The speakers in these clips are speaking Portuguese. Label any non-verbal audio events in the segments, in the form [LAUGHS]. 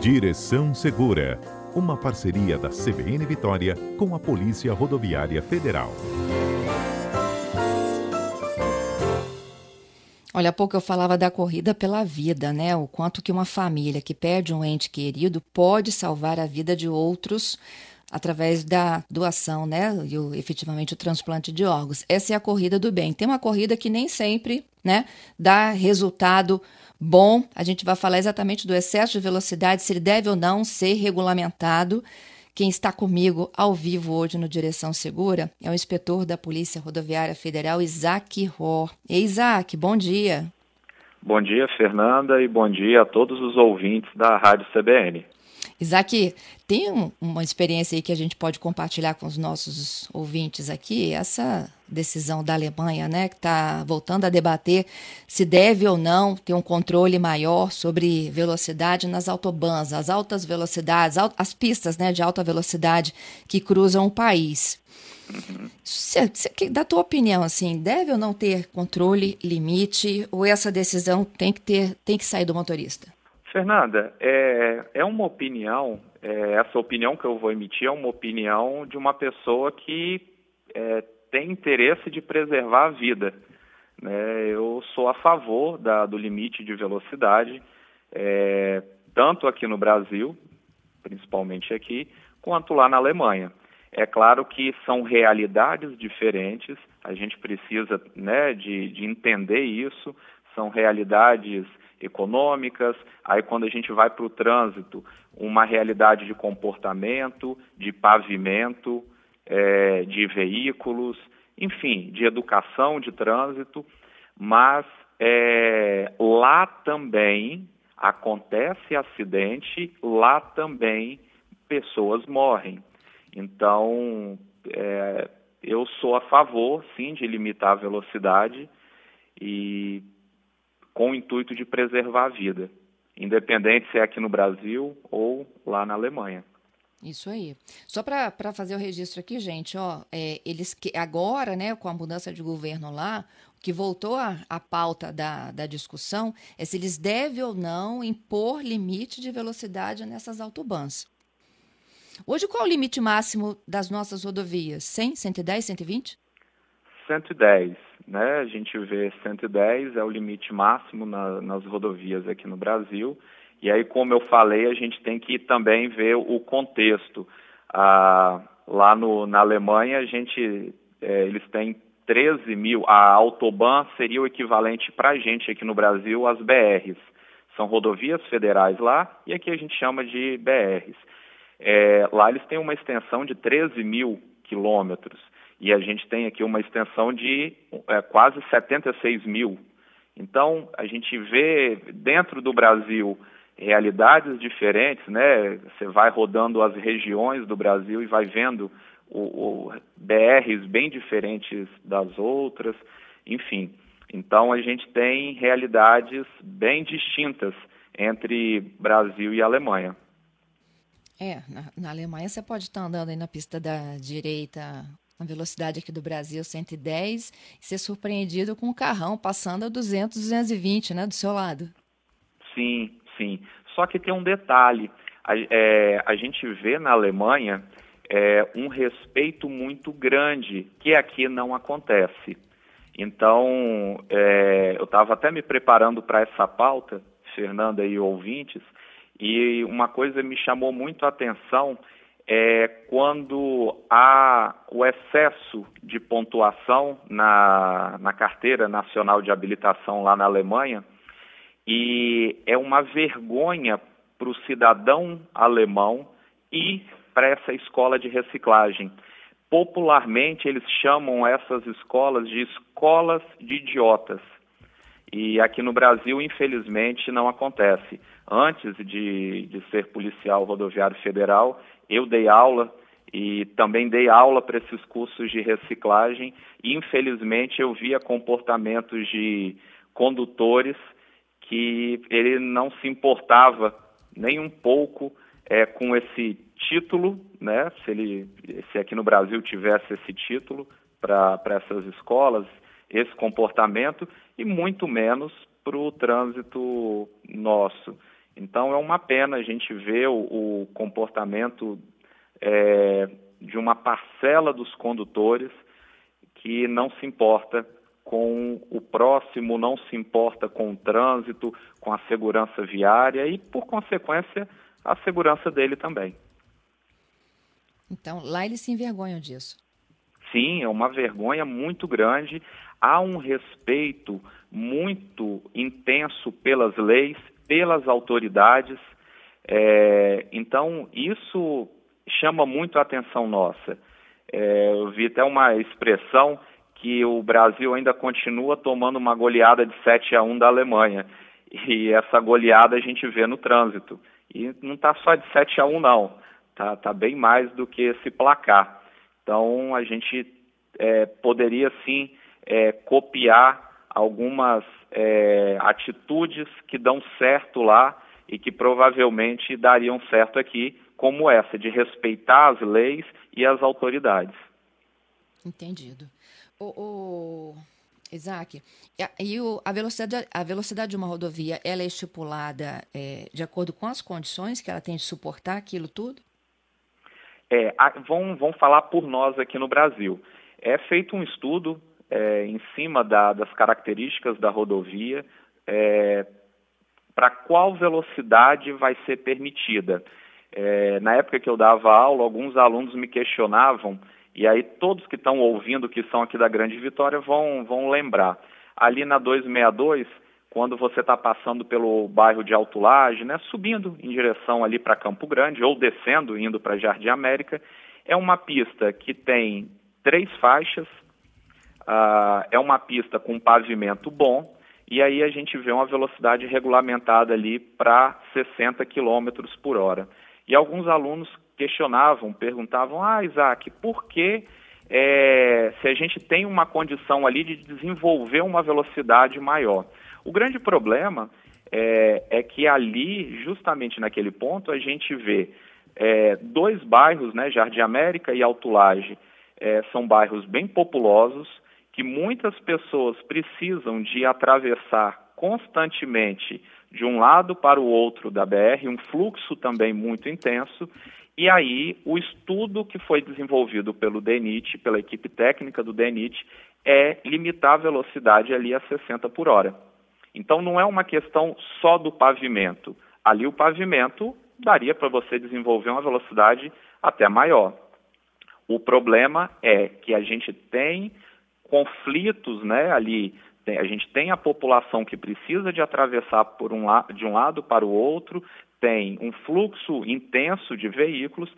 Direção Segura, uma parceria da CBN Vitória com a Polícia Rodoviária Federal. Olha, há pouco eu falava da corrida pela vida, né? O quanto que uma família que perde um ente querido pode salvar a vida de outros através da doação, né? E o, efetivamente o transplante de órgãos. Essa é a corrida do bem. Tem uma corrida que nem sempre, né, dá resultado bom. A gente vai falar exatamente do excesso de velocidade, se ele deve ou não ser regulamentado. Quem está comigo ao vivo hoje no Direção Segura é o inspetor da Polícia Rodoviária Federal, Isaac Ror. Ei, Isaac, bom dia. Bom dia, Fernanda, e bom dia a todos os ouvintes da Rádio CBN. Isaac, tem um, uma experiência aí que a gente pode compartilhar com os nossos ouvintes aqui? Essa decisão da Alemanha, né, que está voltando a debater se deve ou não ter um controle maior sobre velocidade nas autobans, as altas velocidades, as pistas né, de alta velocidade que cruzam o país. Se, se, da tua opinião, assim, deve ou não ter controle, limite, ou essa decisão tem que ter, tem que sair do motorista? Fernanda, é, é uma opinião, é, essa opinião que eu vou emitir é uma opinião de uma pessoa que é, tem interesse de preservar a vida. Né? Eu sou a favor da, do limite de velocidade, é, tanto aqui no Brasil, principalmente aqui, quanto lá na Alemanha. É claro que são realidades diferentes, a gente precisa né, de, de entender isso, são realidades econômicas, aí quando a gente vai para o trânsito, uma realidade de comportamento, de pavimento, é, de veículos, enfim, de educação de trânsito, mas é, lá também acontece acidente, lá também pessoas morrem. Então, é, eu sou a favor, sim, de limitar a velocidade e com o intuito de preservar a vida, independente se é aqui no Brasil ou lá na Alemanha. Isso aí. Só para fazer o registro aqui, gente, ó, é, eles que agora, né, com a mudança de governo lá, o que voltou à pauta da, da discussão é se eles devem ou não impor limite de velocidade nessas autobans. Hoje, qual é o limite máximo das nossas rodovias? 100, 110, 120? 110, né? A gente vê 110 é o limite máximo na, nas rodovias aqui no Brasil. E aí, como eu falei, a gente tem que também ver o contexto. Ah, lá no, na Alemanha, a gente, é, eles têm 13 mil. A Autobahn seria o equivalente para a gente aqui no Brasil às BRs. São rodovias federais lá e aqui a gente chama de BRs. É, lá eles têm uma extensão de 13 mil quilômetros e a gente tem aqui uma extensão de é, quase 76 mil. Então, a gente vê dentro do Brasil realidades diferentes, né? Você vai rodando as regiões do Brasil e vai vendo o, o BRs bem diferentes das outras, enfim. Então a gente tem realidades bem distintas entre Brasil e Alemanha. É, na, na Alemanha você pode estar andando aí na pista da direita na velocidade aqui do Brasil 110 e ser surpreendido com um carrão passando a 200, 220, né, do seu lado. Sim, sim. Só que tem um detalhe. A, é, a gente vê na Alemanha é, um respeito muito grande que aqui não acontece. Então, é, eu estava até me preparando para essa pauta, Fernanda e ouvintes, e uma coisa me chamou muito a atenção é quando há o excesso de pontuação na, na carteira nacional de habilitação lá na Alemanha, e é uma vergonha para o cidadão alemão ir para essa escola de reciclagem. Popularmente, eles chamam essas escolas de escolas de idiotas. E aqui no Brasil, infelizmente, não acontece. Antes de, de ser policial rodoviário federal, eu dei aula e também dei aula para esses cursos de reciclagem. E, infelizmente, eu via comportamentos de condutores que ele não se importava nem um pouco é, com esse título, né? Se ele, se aqui no Brasil tivesse esse título para essas escolas, esse comportamento e muito menos para o trânsito nosso. Então é uma pena a gente ver o, o comportamento é, de uma parcela dos condutores que não se importa com o próximo, não se importa com o trânsito, com a segurança viária e, por consequência, a segurança dele também. Então, lá eles se envergonham disso. Sim, é uma vergonha muito grande. Há um respeito muito intenso pelas leis, pelas autoridades. É, então, isso chama muito a atenção nossa. É, eu vi até uma expressão que o Brasil ainda continua tomando uma goleada de 7 a 1 da Alemanha. E essa goleada a gente vê no trânsito. E não está só de 7 a 1 não, está tá bem mais do que esse placar. Então a gente é, poderia sim é, copiar algumas é, atitudes que dão certo lá e que provavelmente dariam certo aqui, como essa, de respeitar as leis e as autoridades. Entendido. O, o Isaac, e o, a, velocidade, a velocidade de uma rodovia, ela é estipulada é, de acordo com as condições que ela tem de suportar aquilo tudo? É, a, vão, vão falar por nós aqui no Brasil. É feito um estudo é, em cima da, das características da rodovia, é, para qual velocidade vai ser permitida. É, na época que eu dava aula, alguns alunos me questionavam, e aí todos que estão ouvindo, que são aqui da Grande Vitória, vão, vão lembrar. Ali na 262, quando você está passando pelo bairro de Alto Laje, né, subindo em direção ali para Campo Grande, ou descendo, indo para Jardim América, é uma pista que tem três faixas, uh, é uma pista com pavimento bom, e aí a gente vê uma velocidade regulamentada ali para 60 km por hora. E alguns alunos questionavam, perguntavam, ah, Isaac, por que é, se a gente tem uma condição ali de desenvolver uma velocidade maior? O grande problema é, é que ali, justamente naquele ponto, a gente vê é, dois bairros, né, Jardim América e Alto Laje, é, são bairros bem populosos, que muitas pessoas precisam de atravessar constantemente de um lado para o outro da BR, um fluxo também muito intenso. E aí, o estudo que foi desenvolvido pelo DENIT, pela equipe técnica do DENIT, é limitar a velocidade ali a 60 por hora. Então, não é uma questão só do pavimento. Ali, o pavimento daria para você desenvolver uma velocidade até maior. O problema é que a gente tem conflitos né, ali a gente tem a população que precisa de atravessar por um de um lado para o outro, tem um fluxo intenso de veículos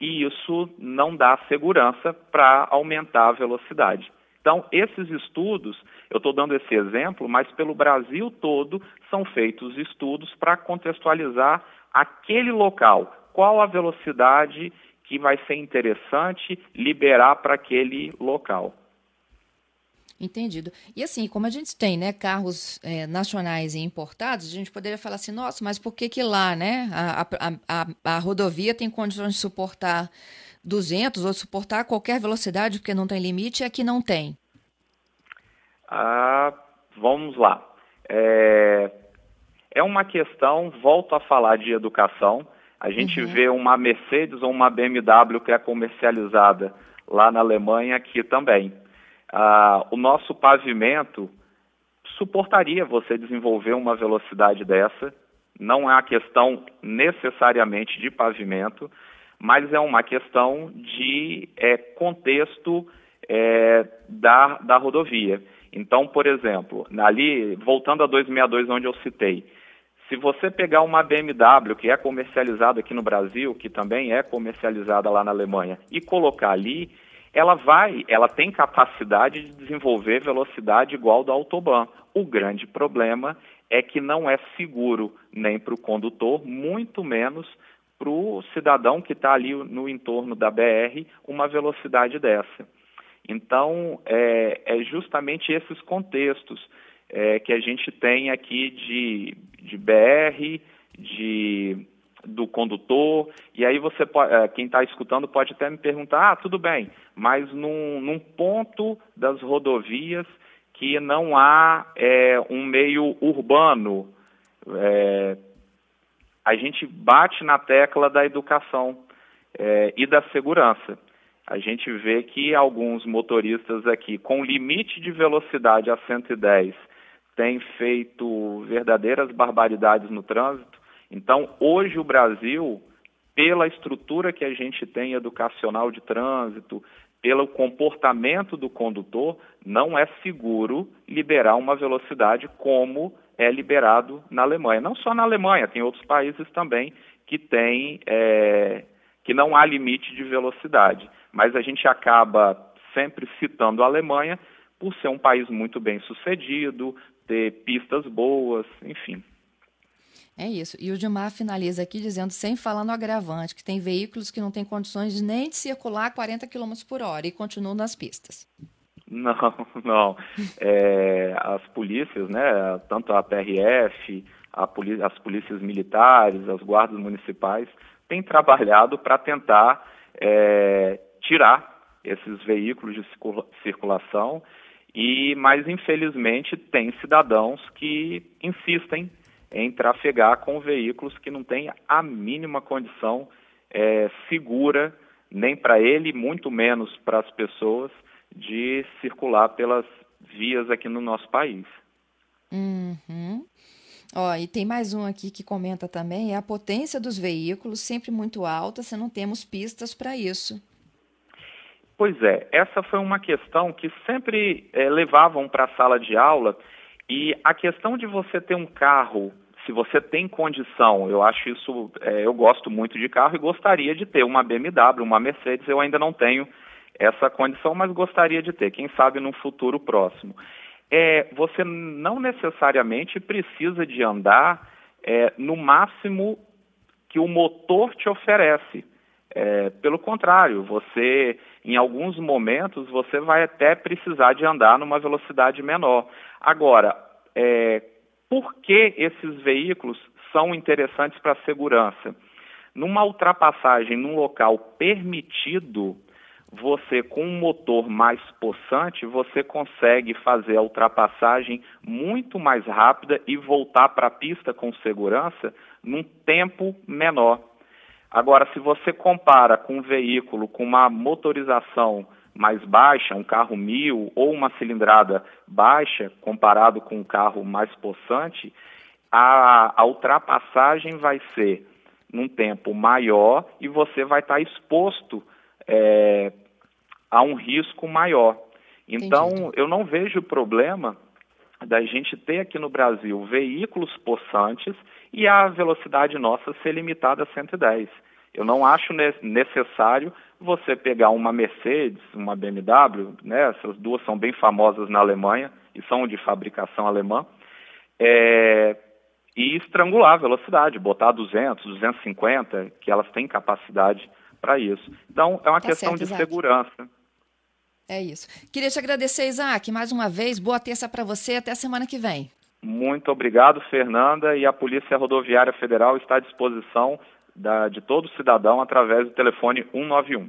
e isso não dá segurança para aumentar a velocidade. Então, esses estudos, eu estou dando esse exemplo, mas pelo Brasil todo são feitos estudos para contextualizar aquele local, qual a velocidade que vai ser interessante liberar para aquele local. Entendido. E assim, como a gente tem né, carros é, nacionais e importados, a gente poderia falar assim, nossa, mas por que que lá, né, a, a, a, a rodovia tem condições de suportar 200 ou suportar qualquer velocidade porque não tem limite e aqui não tem? Ah, vamos lá. É, é uma questão, volto a falar de educação, a gente uhum. vê uma Mercedes ou uma BMW que é comercializada lá na Alemanha aqui também ah, o nosso pavimento suportaria você desenvolver uma velocidade dessa. Não é uma questão necessariamente de pavimento, mas é uma questão de é, contexto é, da, da rodovia. Então, por exemplo, ali, voltando a 262, onde eu citei, se você pegar uma BMW que é comercializada aqui no Brasil, que também é comercializada lá na Alemanha, e colocar ali, ela vai, ela tem capacidade de desenvolver velocidade igual do autobahn. O grande problema é que não é seguro nem para o condutor, muito menos para o cidadão que está ali no entorno da BR uma velocidade dessa. Então, é, é justamente esses contextos é, que a gente tem aqui de, de BR, de do condutor, e aí você eh, quem está escutando pode até me perguntar, ah, tudo bem, mas num, num ponto das rodovias que não há é, um meio urbano, é, a gente bate na tecla da educação é, e da segurança. A gente vê que alguns motoristas aqui, com limite de velocidade a 110, têm feito verdadeiras barbaridades no trânsito. Então, hoje o Brasil, pela estrutura que a gente tem educacional de trânsito, pelo comportamento do condutor, não é seguro liberar uma velocidade como é liberado na Alemanha. Não só na Alemanha, tem outros países também que tem, é, que não há limite de velocidade. Mas a gente acaba sempre citando a Alemanha por ser um país muito bem sucedido, ter pistas boas, enfim. É isso. E o Dilmar finaliza aqui dizendo, sem falar no agravante, que tem veículos que não têm condições nem de circular a 40 km por hora e continuam nas pistas. [LAUGHS] Não, não. É, as polícias, né, tanto a PRF, a as polícias militares, as guardas municipais, têm trabalhado para tentar é, tirar esses veículos de circulação e, mas infelizmente, tem cidadãos que insistem em trafegar com veículos que não têm a mínima condição é, segura, nem para ele, muito menos para as pessoas, de circular pelas vias aqui no nosso país. Uhum. Ó, e tem mais um aqui que comenta também, é a potência dos veículos sempre muito alta, se não temos pistas para isso. Pois é, essa foi uma questão que sempre é, levavam para a sala de aula e a questão de você ter um carro, se você tem condição, eu acho isso, é, eu gosto muito de carro e gostaria de ter uma BMW, uma Mercedes, eu ainda não tenho essa condição, mas gostaria de ter, quem sabe num futuro próximo. É, você não necessariamente precisa de andar é, no máximo que o motor te oferece. É, pelo contrário, você, em alguns momentos, você vai até precisar de andar numa velocidade menor. Agora, é, por que esses veículos são interessantes para a segurança? Numa ultrapassagem num local permitido, você com um motor mais possante, você consegue fazer a ultrapassagem muito mais rápida e voltar para a pista com segurança num tempo menor. Agora, se você compara com um veículo com uma motorização mais baixa, um carro mil ou uma cilindrada baixa, comparado com um carro mais possante, a, a ultrapassagem vai ser num tempo maior e você vai estar exposto é, a um risco maior. Então, Entendi. eu não vejo problema da gente ter aqui no Brasil veículos possantes e a velocidade nossa ser limitada a 110. Eu não acho necessário você pegar uma Mercedes, uma BMW, né, essas duas são bem famosas na Alemanha e são de fabricação alemã, é, e estrangular a velocidade, botar 200, 250, que elas têm capacidade para isso. Então, é uma tá questão certo, de Isaac. segurança. É isso. Queria te agradecer, Isaac, mais uma vez. Boa terça para você. Até semana que vem. Muito obrigado, Fernanda. E a Polícia Rodoviária Federal está à disposição da, de todo cidadão através do telefone 191.